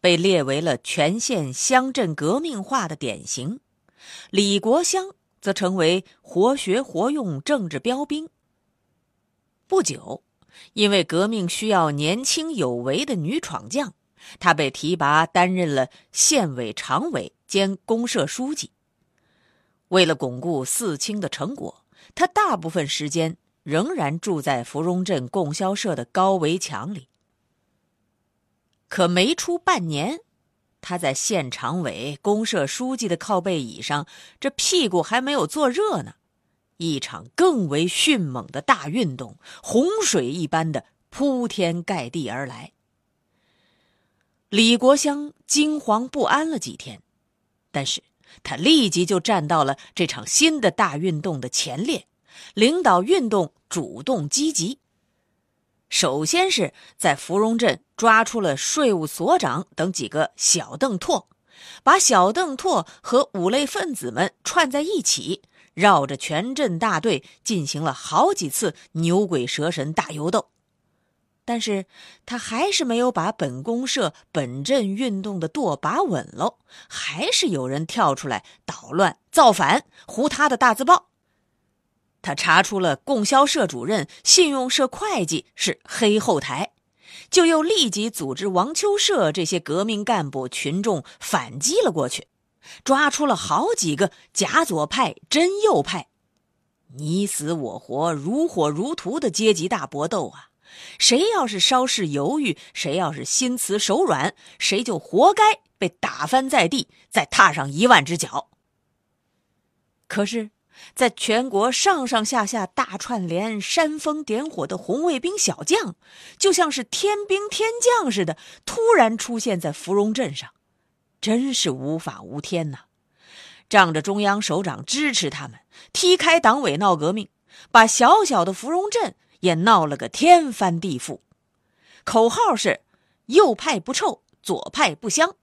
被列为了全县乡镇革命化的典型，李国香则成为活学活用政治标兵。不久，因为革命需要年轻有为的女闯将，她被提拔担任了县委常委兼公社书记。为了巩固四清的成果，他大部分时间仍然住在芙蓉镇供销社的高围墙里。可没出半年，他在县常委、公社书记的靠背椅上，这屁股还没有坐热呢，一场更为迅猛的大运动，洪水一般的铺天盖地而来。李国香惊惶不安了几天，但是他立即就站到了这场新的大运动的前列，领导运动，主动积极。首先是在芙蓉镇抓出了税务所长等几个小邓拓，把小邓拓和五类分子们串在一起，绕着全镇大队进行了好几次牛鬼蛇神大游斗。但是他还是没有把本公社、本镇运动的舵把稳喽，还是有人跳出来捣乱、造反、糊他的大字报。他查出了供销社主任、信用社会计是黑后台，就又立即组织王秋社这些革命干部群众反击了过去，抓出了好几个假左派、真右派，你死我活、如火如荼的阶级大搏斗啊！谁要是稍事犹豫，谁要是心慈手软，谁就活该被打翻在地，再踏上一万只脚。可是。在全国上上下下大串联、煽风点火的红卫兵小将，就像是天兵天将似的，突然出现在芙蓉镇上，真是无法无天呐！仗着中央首长支持他们，踢开党委闹革命，把小小的芙蓉镇也闹了个天翻地覆。口号是“右派不臭，左派不香”。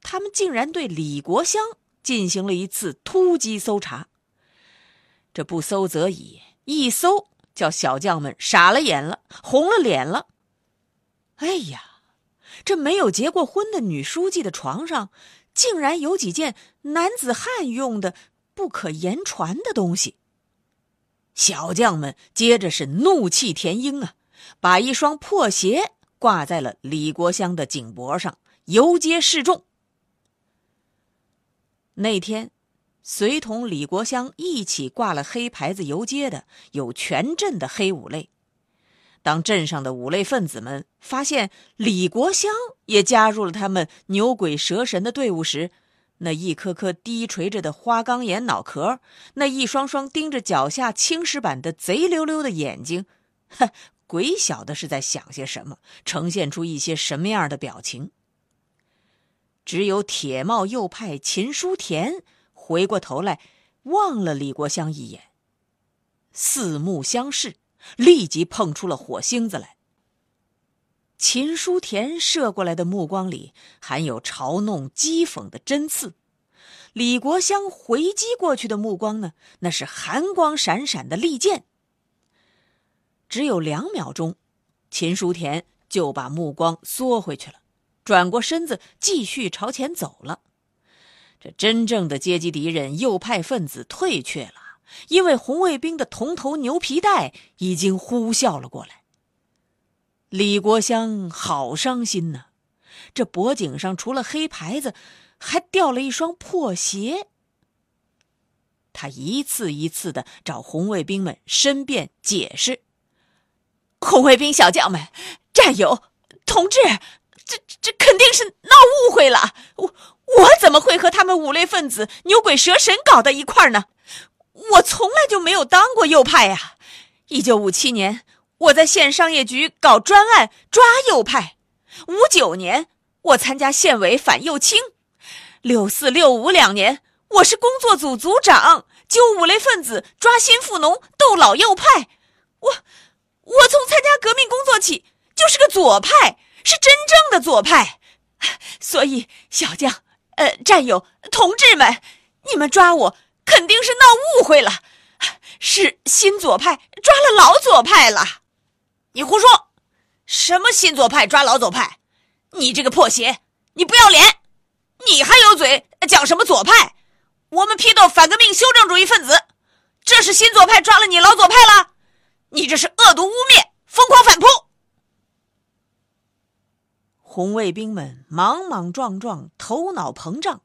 他们竟然对李国香。进行了一次突击搜查。这不搜则已，一搜叫小将们傻了眼了，红了脸了。哎呀，这没有结过婚的女书记的床上，竟然有几件男子汉用的不可言传的东西。小将们接着是怒气填膺啊，把一双破鞋挂在了李国香的颈脖上，游街示众。那天，随同李国香一起挂了黑牌子游街的有全镇的黑五类。当镇上的五类分子们发现李国香也加入了他们牛鬼蛇神的队伍时，那一颗颗低垂着的花岗岩脑壳，那一双双盯着脚下青石板的贼溜溜的眼睛，哼，鬼晓得是在想些什么，呈现出一些什么样的表情。只有铁帽右派秦书田回过头来，望了李国香一眼。四目相视，立即碰出了火星子来。秦书田射过来的目光里含有嘲弄、讥讽的针刺，李国香回击过去的目光呢，那是寒光闪闪的利剑。只有两秒钟，秦书田就把目光缩回去了。转过身子，继续朝前走了。这真正的阶级敌人右派分子退却了，因为红卫兵的铜头牛皮带已经呼啸了过来。李国香好伤心呐，这脖颈上除了黑牌子，还掉了一双破鞋。他一次一次的找红卫兵们申辩解释。红卫兵小将们、战友、同志，这这肯定是闹误会了。我我怎么会和他们五类分子牛鬼蛇神搞到一块儿呢？我从来就没有当过右派呀！一九五七年，我在县商业局搞专案抓右派；五九年，我参加县委反右倾；六四六五两年，我是工作组组长，揪五类分子抓新富农斗老右派。我我从参加革命工作起就是个左派，是真正的左派。所以，小将、呃，战友、同志们，你们抓我！肯定是闹误会了，是新左派抓了老左派了。你胡说！什么新左派抓老左派？你这个破鞋！你不要脸！你还有嘴讲什么左派？我们批斗反革命修正主义分子，这是新左派抓了你老左派了？你这是恶毒污蔑，疯狂反扑！红卫兵们莽莽撞撞，头脑膨胀。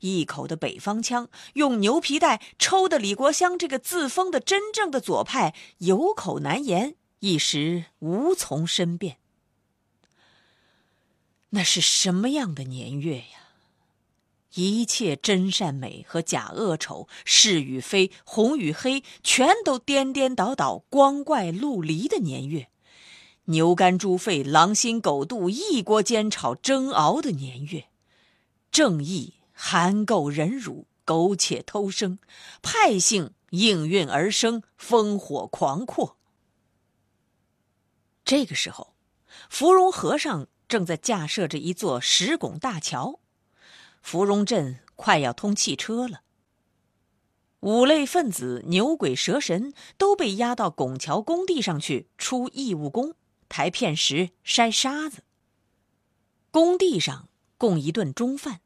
一口的北方腔，用牛皮带抽的李国香这个自封的真正的左派有口难言，一时无从申辩。那是什么样的年月呀？一切真善美和假恶丑，是与非，红与黑，全都颠颠倒倒，光怪陆离的年月，牛肝猪肺，狼心狗肚，一锅煎炒蒸熬的年月，正义。含垢忍辱，苟且偷生，派性应运而生，烽火狂阔。这个时候，芙蓉河上正在架设着一座石拱大桥，芙蓉镇快要通汽车了。五类分子、牛鬼蛇神都被押到拱桥工地上去出义务工，抬片石、筛沙子。工地上供一顿中饭。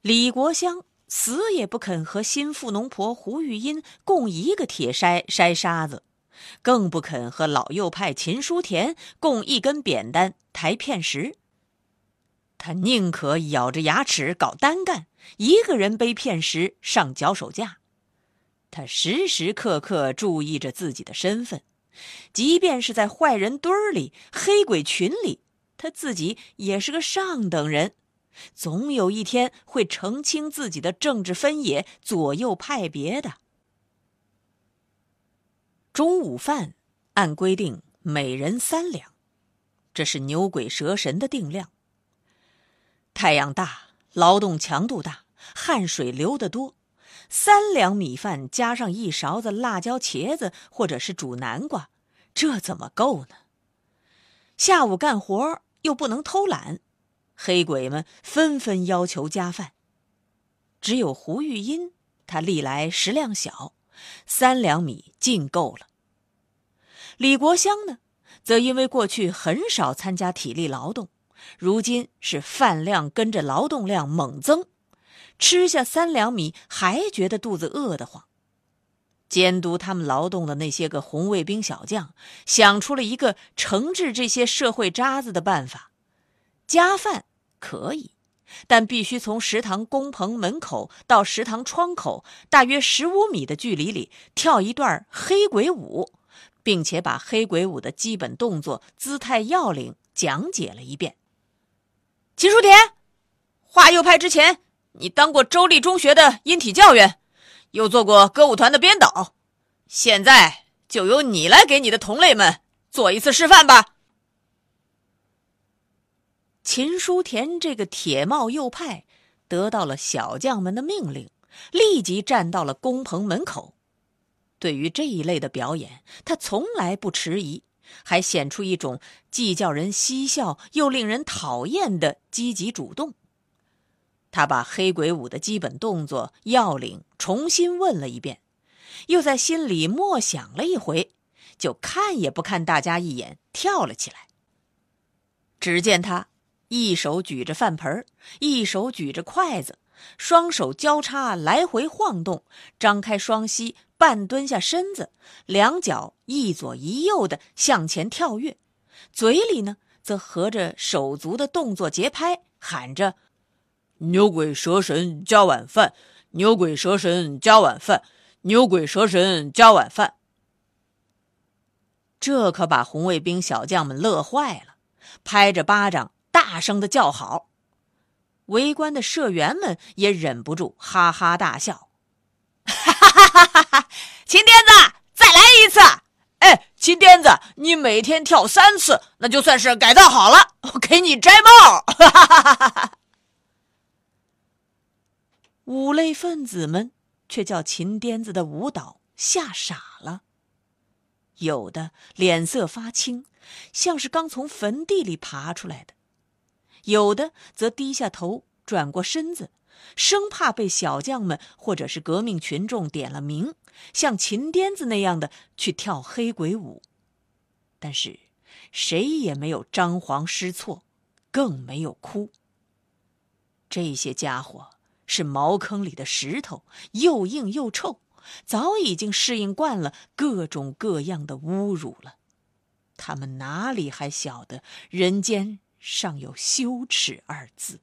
李国香死也不肯和新富农婆胡玉英共一个铁筛筛沙子，更不肯和老右派秦书田共一根扁担抬片石。他宁可咬着牙齿搞单干，一个人背片石上脚手架。他时时刻刻注意着自己的身份，即便是在坏人堆儿里、黑鬼群里，他自己也是个上等人。总有一天会澄清自己的政治分野、左右派别的。中午饭按规定每人三两，这是牛鬼蛇神的定量。太阳大，劳动强度大，汗水流得多，三两米饭加上一勺子辣椒茄子或者是煮南瓜，这怎么够呢？下午干活又不能偷懒。黑鬼们纷纷要求加饭，只有胡玉英，他历来食量小，三两米尽够了。李国香呢，则因为过去很少参加体力劳动，如今是饭量跟着劳动量猛增，吃下三两米还觉得肚子饿得慌。监督他们劳动的那些个红卫兵小将，想出了一个惩治这些社会渣子的办法。加饭可以，但必须从食堂工棚门口到食堂窗口大约十五米的距离里跳一段黑鬼舞，并且把黑鬼舞的基本动作、姿态要领讲解了一遍。秦书田，画右派之前，你当过州立中学的音体教员，又做过歌舞团的编导，现在就由你来给你的同类们做一次示范吧。秦书田这个铁帽右派，得到了小将们的命令，立即站到了工棚门口。对于这一类的表演，他从来不迟疑，还显出一种既叫人嬉笑又令人讨厌的积极主动。他把黑鬼舞的基本动作要领重新问了一遍，又在心里默想了一回，就看也不看大家一眼，跳了起来。只见他。一手举着饭盆一手举着筷子，双手交叉来回晃动，张开双膝，半蹲下身子，两脚一左一右的向前跳跃，嘴里呢则合着手足的动作节拍，喊着：“牛鬼蛇神加晚饭，牛鬼蛇神加晚饭，牛鬼蛇神加晚饭。”这可把红卫兵小将们乐坏了，拍着巴掌，大声的叫好。围观的社员们也忍不住哈哈大笑：“哈哈哈哈哈！秦癫子，再来一次！哎，秦癫子，你每天跳三次，那就算是改造好了，我给你摘帽！”哈哈哈哈哈！五类分子们却叫秦癫子的舞蹈吓傻了。有的脸色发青，像是刚从坟地里爬出来的；有的则低下头，转过身子，生怕被小将们或者是革命群众点了名，像秦癫子那样的去跳黑鬼舞。但是，谁也没有张皇失措，更没有哭。这些家伙是茅坑里的石头，又硬又臭。早已经适应惯了各种各样的侮辱了，他们哪里还晓得人间尚有羞耻二字？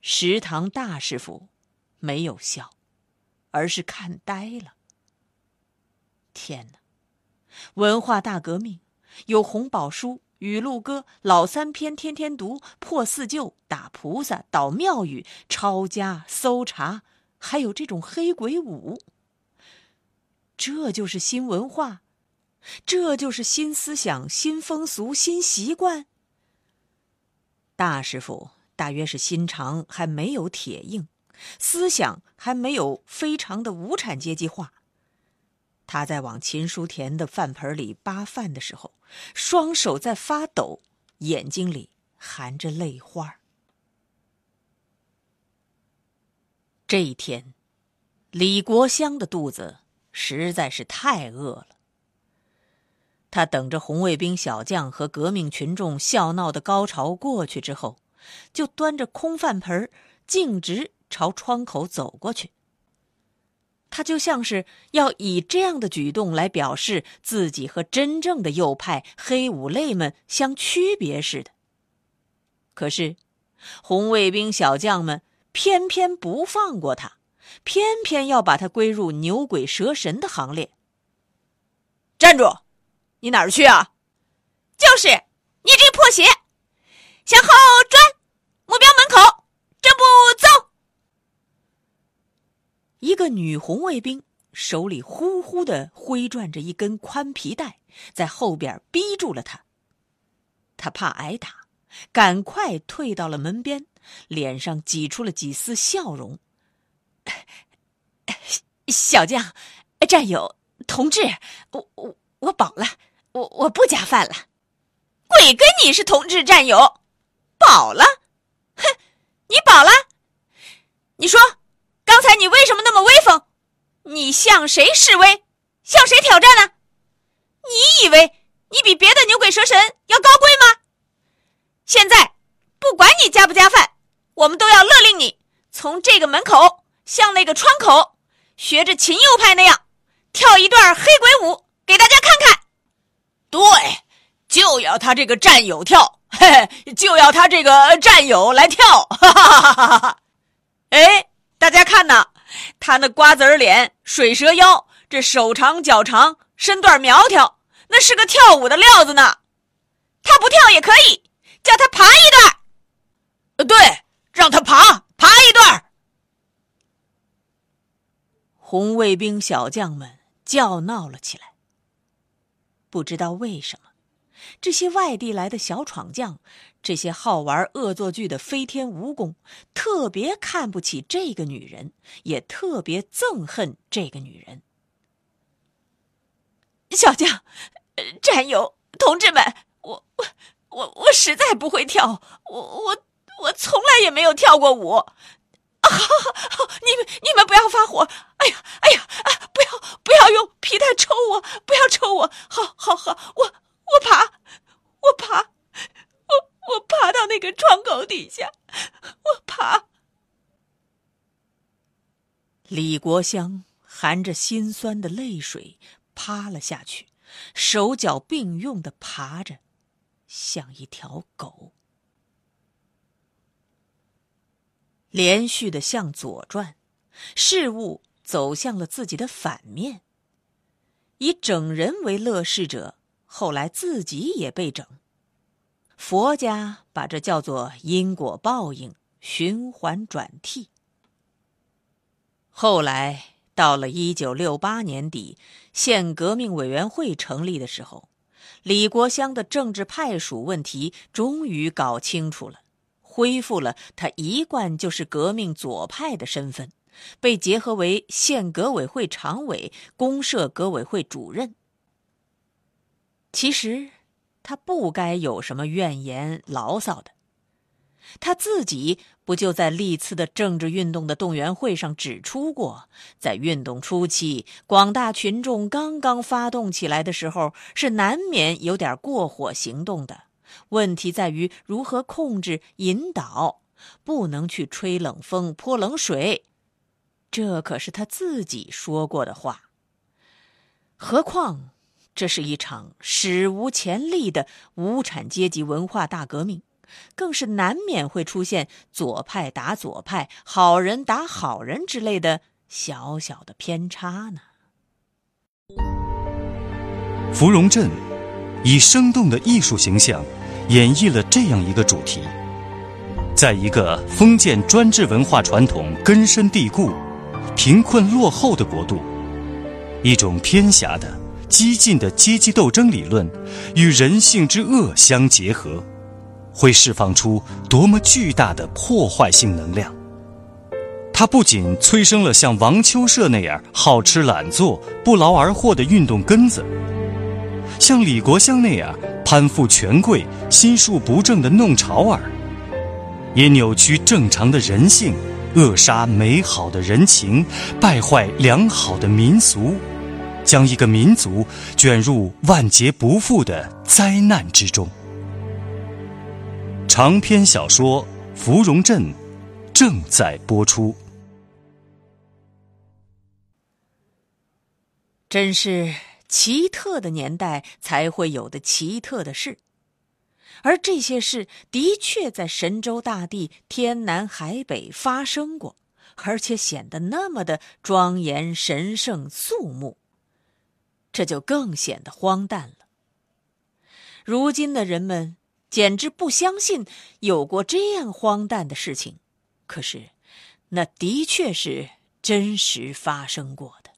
食堂大师傅没有笑，而是看呆了。天哪！文化大革命有红宝书、语录歌、老三篇天天读、破四旧、打菩萨、捣庙宇、抄家、搜查。还有这种黑鬼舞，这就是新文化，这就是新思想、新风俗、新习惯。大师傅大约是心肠还没有铁硬，思想还没有非常的无产阶级化。他在往秦书田的饭盆里扒饭的时候，双手在发抖，眼睛里含着泪花。这一天，李国香的肚子实在是太饿了。他等着红卫兵小将和革命群众笑闹的高潮过去之后，就端着空饭盆径直朝窗口走过去。他就像是要以这样的举动来表示自己和真正的右派黑五类们相区别似的。可是，红卫兵小将们。偏偏不放过他，偏偏要把他归入牛鬼蛇神的行列。站住！你哪儿去啊？就是你这破鞋，向后转，目标门口，正步走。一个女红卫兵手里呼呼的挥转着一根宽皮带，在后边逼住了他。他怕挨打，赶快退到了门边。脸上挤出了几丝笑容。小将、战友、同志，我我我饱了，我我不加饭了。鬼跟你是同志战友，饱了？哼，你饱了？你说，你为什么那么威风？你向谁示威？向谁挑战呢？你以为你比别的牛鬼蛇神要高贵吗？现在，不管你加不加饭。我们都要勒令你从这个门口向那个窗口，学着秦右派那样跳一段黑鬼舞给大家看看。对，就要他这个战友跳，嘿嘿，就要他这个战友来跳。哈哈哈哈哈！哎，大家看呐，他那瓜子脸、水蛇腰，这手长脚长，身段苗条，那是个跳舞的料子呢。他不跳也可以，叫他爬一段。呃，对。让他爬爬一段。红卫兵小将们叫闹了起来。不知道为什么，这些外地来的小闯将，这些好玩恶作剧的飞天蜈蚣，特别看不起这个女人，也特别憎恨这个女人。小将、战友、同志们，我我我我实在不会跳，我我。我从来也没有跳过舞，啊！你们你们不要发火！哎呀哎呀啊！不要不要用皮带抽我！不要抽我！好好好，我我爬，我爬，我我爬到那个底下，我爬。李国香含着心酸的泪水趴了下去，手脚并用的爬着，像一条狗。连续的向左转，事物走向了自己的反面。以整人为乐事者，后来自己也被整。佛家把这叫做因果报应，循环转替。后来到了一九六八年底，县革命委员会成立的时候，李国香的政治派属问题终于搞清楚了，恢复了他一贯就是革命左派的身份。被结合为县革委会常委、公社革委会主任。其实，他不该有什么怨言牢骚的。他自己不就在历次的政治运动的动员会上指出过，在运动初期，广大群众刚刚发动起来的时候，是难免有点过火行动的。问题在于如何控制、引导，不能去吹冷风、泼冷水。这可是他自己说过的话。何况，这是一场史无前例的无产阶级文化大革命，更是难免会出现左派打左派、好人打好人之类的小小的偏差呢。芙蓉镇以生动的艺术形象演绎了这样一个主题：在一个封建专制文化传统根深蒂固。贫困落后的国度，一种偏狭的、激进的阶级斗争理论与人性之恶相结合，会释放出多么巨大的破坏性能量！它不仅催生了像王秋社那样好吃懒做、不劳而获的运动根子，像李国香那样攀附权贵、心术不正的弄潮儿，也扭曲正常的人性。扼杀美好的人情，败坏良好的民俗，将一个民族卷入万劫不复的灾难之中。长篇小说《芙蓉镇》正在播出。真是奇特的年代才会有的奇特的事。而这些事的确在神州大地天南海北发生过，而且显得那么的庄严、神圣、肃穆，这就更显得荒诞了。如今的人们简直不相信有过这样荒诞的事情，可是，那的确是真实发生过的。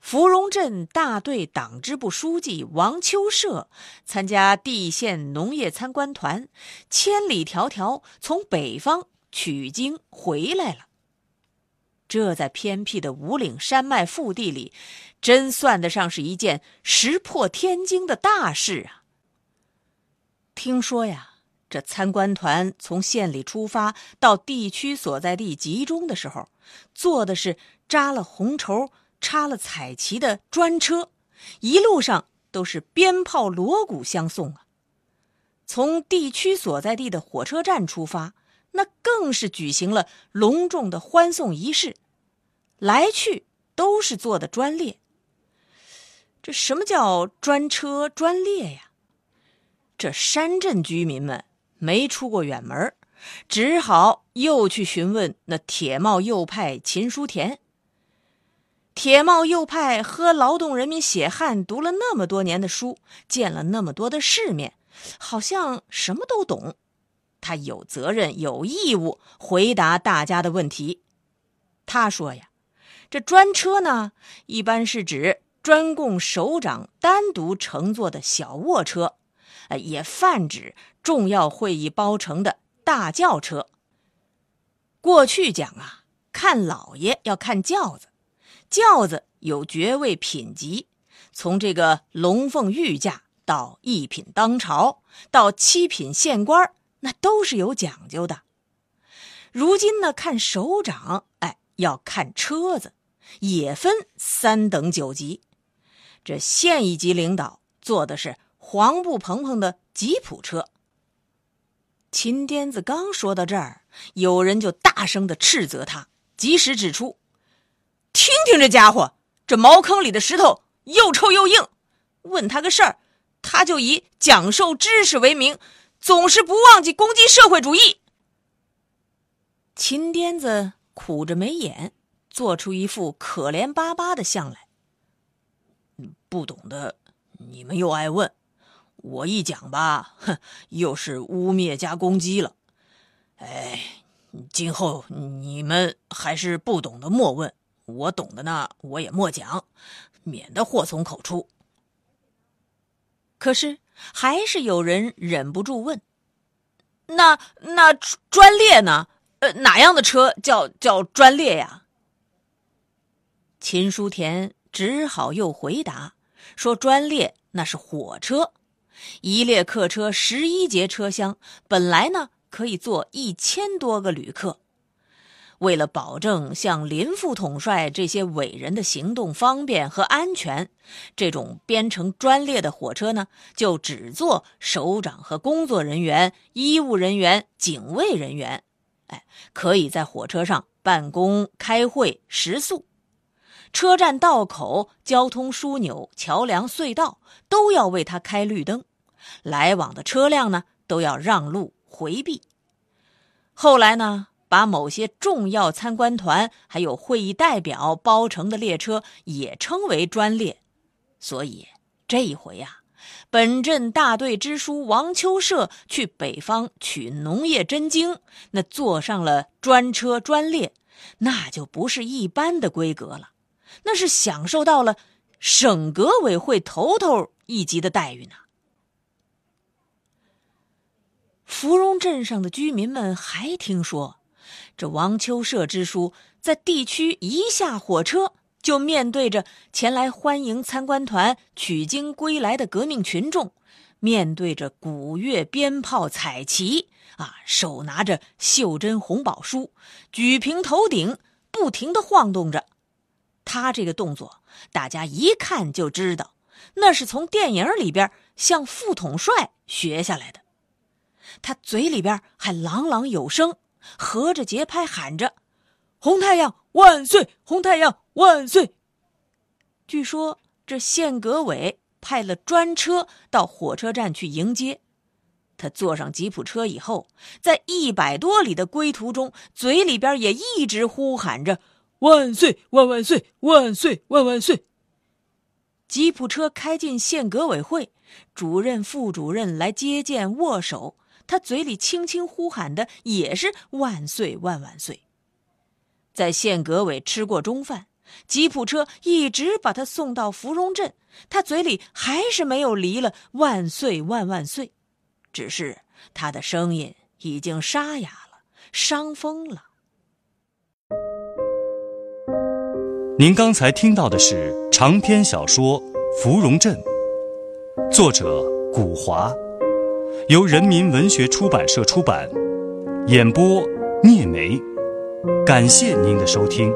芙蓉镇大队党支部书记王秋社参加地县农业参观团，千里迢迢从北方取经回来了。这在偏僻的五岭山脉腹地里，真算得上是一件石破天惊的大事啊！听说呀，这参观团从县里出发到地区所在地集中的时候，坐的是扎了红绸。插了彩旗的专车，一路上都是鞭炮锣鼓相送啊。从地区所在地的火车站出发，那更是举行了隆重的欢送仪式，来去都是坐的专列。这什么叫专车专列呀？这山镇居民们没出过远门，只好又去询问那铁帽右派秦书田。铁帽右派喝劳动人民血汗读了那么多年的书，见了那么多的世面，好像什么都懂。他有责任、有义务回答大家的问题。他说呀，这专车呢，一般是指专供首长单独乘坐的小卧车，呃，也泛指重要会议包乘的大轿车。过去讲啊，看老爷要看轿子。轿子有爵位品级，从这个龙凤御驾到一品当朝，到七品县官，那都是有讲究的。如今呢，看首长，哎，要看车子，也分三等九级。这县一级领导坐的是黄布蓬蓬的吉普车。秦癫子刚说到这儿，有人就大声的斥责他，及时指出。听听这家伙，这茅坑里的石头又臭又硬，问他个事儿，他就以讲授知识为名，总是不忘记攻击社会主义。秦癫子苦着眉眼，做出一副可怜巴巴的相来。不懂的，你们又爱问，我一讲吧，哼，又是污蔑加攻击了。哎，今后你们还是不懂的莫问，我懂的呢，我也莫讲，免得祸从口出。可是还是有人忍不住问：“那那专列呢？呃，哪样的车叫叫专列呀？”秦书田只好又回答说：“专列那是火车，一列客车十一节车厢，本来呢可以坐一千多个旅客。”为了保证像林副统帅这些伟人的行动方便和安全，这种编成专列的火车呢，就只坐首长和工作人员、医务人员、警卫人员。哎，可以在火车上办公、开会、食宿。车站道口、交通枢纽、桥梁、隧道都要为他开绿灯，来往的车辆呢都要让路回避。后来呢？把某些重要参观团还有会议代表包成的列车也称为专列，所以这一回呀，本镇大队支书王秋社去北方取农业真经，那坐上了专车专列，那就不是一般的规格了，那是享受到了省革委会头头一级的待遇呢。芙蓉镇上的居民们还听说。这王秋社支书在地区一下火车，就面对着前来欢迎参观团取经归来的革命群众，面对着鼓乐鞭炮彩旗，啊，手拿着袖珍红宝书，举平头顶，不停的晃动着。他这个动作，大家一看就知道，那是从电影里边向副统帅学下来的。他嘴里边还朗朗有声。合着节拍喊着：“红太阳万岁！红太阳万岁！”据说这县革委派了专车到火车站去迎接他。坐上吉普车以后，在一百多里的归途中，嘴里边也一直呼喊着：“万岁万万岁万岁万万岁！”吉普车开进县革委会，主任、副主任来接见握手。他嘴里轻轻呼喊的也是“万岁万万岁”。在县革委吃过中饭，吉普车一直把他送到芙蓉镇，他嘴里还是没有离了“万岁万万岁”，只是他的声音已经沙哑了，伤风了。您刚才听到的是长篇小说《芙蓉镇》，作者古华。由人民文学出版社出版，演播聂梅，感谢您的收听。